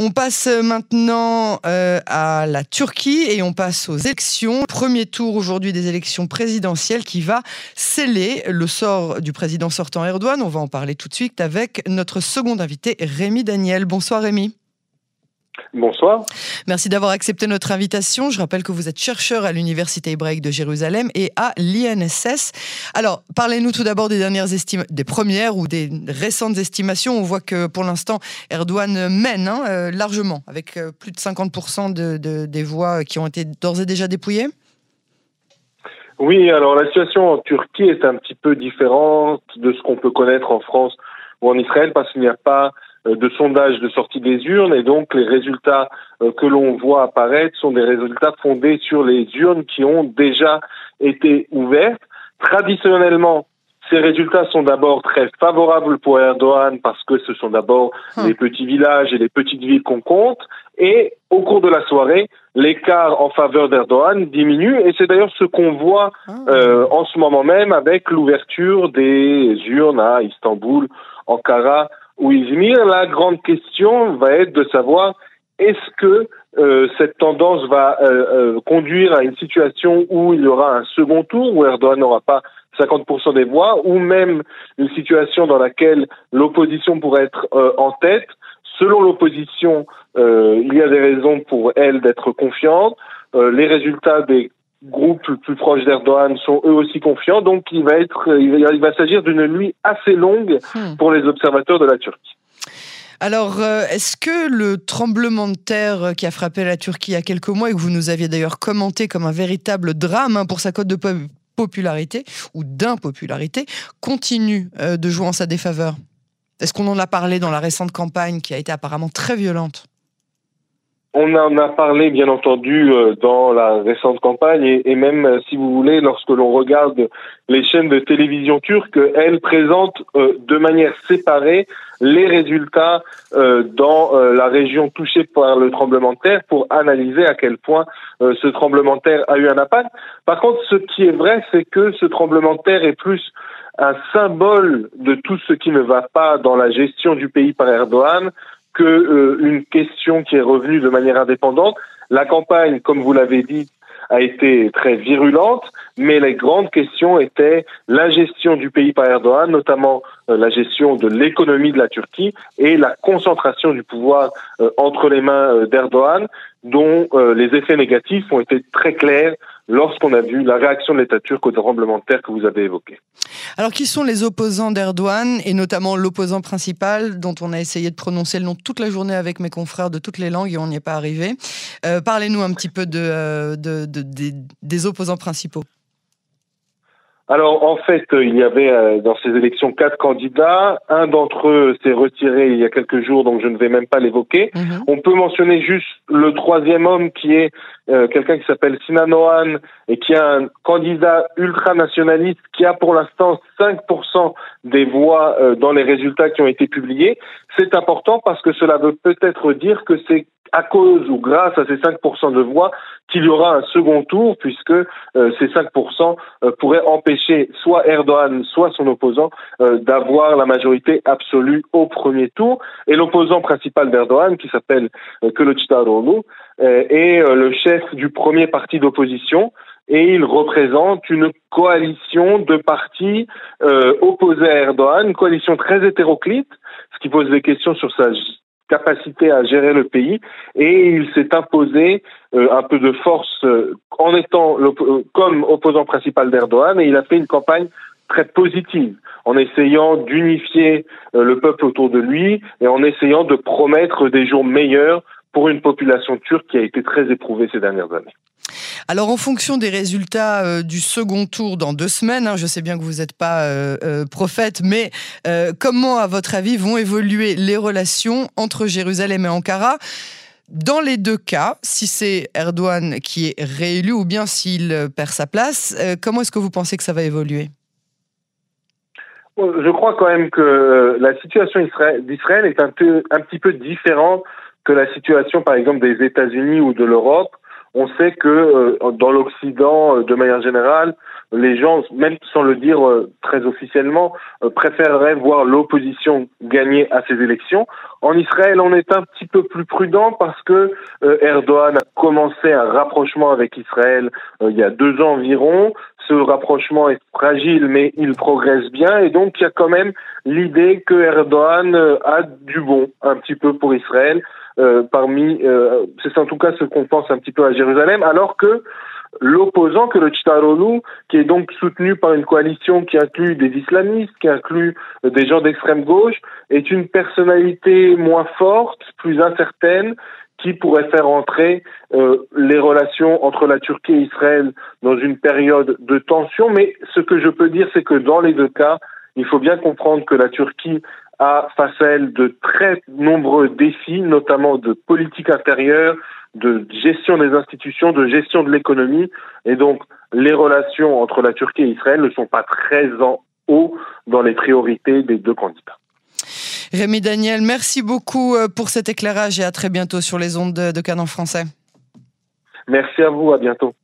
On passe maintenant euh, à la Turquie et on passe aux élections. Premier tour aujourd'hui des élections présidentielles qui va sceller le sort du président sortant Erdogan. On va en parler tout de suite avec notre second invité, Rémi Daniel. Bonsoir Rémi. Bonsoir. Merci d'avoir accepté notre invitation. Je rappelle que vous êtes chercheur à l'Université hébraïque de Jérusalem et à l'INSS. Alors, parlez-nous tout d'abord des dernières estimations, des premières ou des récentes estimations. On voit que pour l'instant, Erdogan mène hein, euh, largement, avec euh, plus de 50% de, des voix qui ont été d'ores et déjà dépouillées. Oui, alors la situation en Turquie est un petit peu différente de ce qu'on peut connaître en France ou en Israël parce qu'il n'y a pas euh, de sondage de sortie des urnes et donc les résultats euh, que l'on voit apparaître sont des résultats fondés sur les urnes qui ont déjà été ouvertes. Traditionnellement, ces résultats sont d'abord très favorables pour Erdogan parce que ce sont d'abord hum. les petits villages et les petites villes qu'on compte. Et au cours de la soirée, l'écart en faveur d'Erdogan diminue. Et c'est d'ailleurs ce qu'on voit ah. euh, en ce moment même avec l'ouverture des urnes à Istanbul, Ankara ou Izmir. La grande question va être de savoir est-ce que euh, cette tendance va euh, conduire à une situation où il y aura un second tour, où Erdogan n'aura pas 50% des voix, ou même une situation dans laquelle l'opposition pourrait être euh, en tête. Selon l'opposition, euh, il y a des raisons pour elle d'être confiante. Euh, les résultats des groupes plus proches d'Erdogan sont eux aussi confiants. Donc il va être, il va, s'agir d'une nuit assez longue hmm. pour les observateurs de la Turquie. Alors, est-ce que le tremblement de terre qui a frappé la Turquie il y a quelques mois et que vous nous aviez d'ailleurs commenté comme un véritable drame hein, pour sa cote de popularité ou d'impopularité continue euh, de jouer en sa défaveur? Est-ce qu'on en a parlé dans la récente campagne qui a été apparemment très violente? On en a parlé, bien entendu, euh, dans la récente campagne et, même, euh, si vous voulez, lorsque l'on regarde les chaînes de télévision turques, elles présentent euh, de manière séparée les résultats dans la région touchée par le tremblement de terre pour analyser à quel point ce tremblement de terre a eu un impact. Par contre, ce qui est vrai, c'est que ce tremblement de terre est plus un symbole de tout ce qui ne va pas dans la gestion du pays par Erdogan que euh, une question qui est revenue de manière indépendante. La campagne, comme vous l'avez dit, a été très virulente, mais les grandes questions étaient la gestion du pays par Erdogan, notamment euh, la gestion de l'économie de la Turquie et la concentration du pouvoir euh, entre les mains d'Erdogan, dont les effets négatifs ont été très clairs lorsqu'on a vu la réaction de l'État turc au tremblement de terre que vous avez évoqué. Alors, qui sont les opposants d'Erdogan, et notamment l'opposant principal, dont on a essayé de prononcer le nom toute la journée avec mes confrères de toutes les langues et on n'y est pas arrivé euh, Parlez-nous un petit peu euh, des opposants principaux. Alors en fait, il y avait euh, dans ces élections quatre candidats. Un d'entre eux s'est retiré il y a quelques jours, donc je ne vais même pas l'évoquer. Mhm. On peut mentionner juste le troisième homme qui est euh, quelqu'un qui s'appelle Sinan Ohan et qui est un candidat ultranationaliste qui a pour l'instant 5% des voix euh, dans les résultats qui ont été publiés. C'est important parce que cela veut peut-être dire que c'est à cause ou grâce à ces 5% de voix qu'il y aura un second tour puisque euh, ces 5% euh, pourraient empêcher soit Erdogan, soit son opposant euh, d'avoir la majorité absolue au premier tour. Et l'opposant principal d'Erdogan, qui s'appelle Kılıçdaroğlu, est le chef du premier parti d'opposition et il représente une coalition de partis opposés à Erdogan, une coalition très hétéroclite, ce qui pose des questions sur sa capacité à gérer le pays. Et il s'est imposé euh, un peu de force euh, en étant euh, comme opposant principal d'Erdogan et il a fait une campagne très positive en essayant d'unifier le peuple autour de lui et en essayant de promettre des jours meilleurs pour une population turque qui a été très éprouvée ces dernières années. Alors, en fonction des résultats euh, du second tour dans deux semaines, hein, je sais bien que vous n'êtes pas euh, euh, prophète, mais comment, à votre avis, vont évoluer les relations entre Jérusalem et Ankara? Dans les deux cas, si c'est Erdogan qui est réélu ou bien s'il perd sa place, comment est-ce que vous pensez que ça va évoluer? Je crois quand même que la situation d'Israël est un, peu, un petit peu différente que la situation, par exemple, des États-Unis ou de l'Europe on sait que euh, dans l'Occident, euh, de manière générale, les gens, même sans le dire euh, très officiellement, euh, préféreraient voir l'opposition gagner à ces élections. En Israël, on est un petit peu plus prudent parce que euh, Erdogan a commencé un rapprochement avec Israël il y a deux ans environ. Ce rapprochement est fragile, mais il progresse bien, et donc il y a quand même l'idée que Erdogan a du bon un petit peu pour Israël. Parmi, c'est en tout cas ce qu'on pense un petit peu à Jérusalem, alors que l'opposant que le Chitarolu, qui est donc soutenu par une coalition qui inclut des islamistes, qui inclut euh, des gens d'extrême gauche, est une personnalité moins forte, plus incertaine, qui pourrait faire entrer euh, les relations entre la Turquie et Israël dans une période de tension. Mais ce que je peux dire, c'est que dans les deux cas, il faut bien comprendre que la Turquie a face à elle de très nombreux défis, notamment de politique intérieure, de gestion des institutions, de gestion de l'économie. Et donc, les relations entre la Turquie et Israël ne sont pas très en haut dans les priorités des deux candidats. Rémi Daniel, merci beaucoup euh, pour cet éclairage et à très bientôt sur les ondes de Canon français. Merci à vous, à bientôt.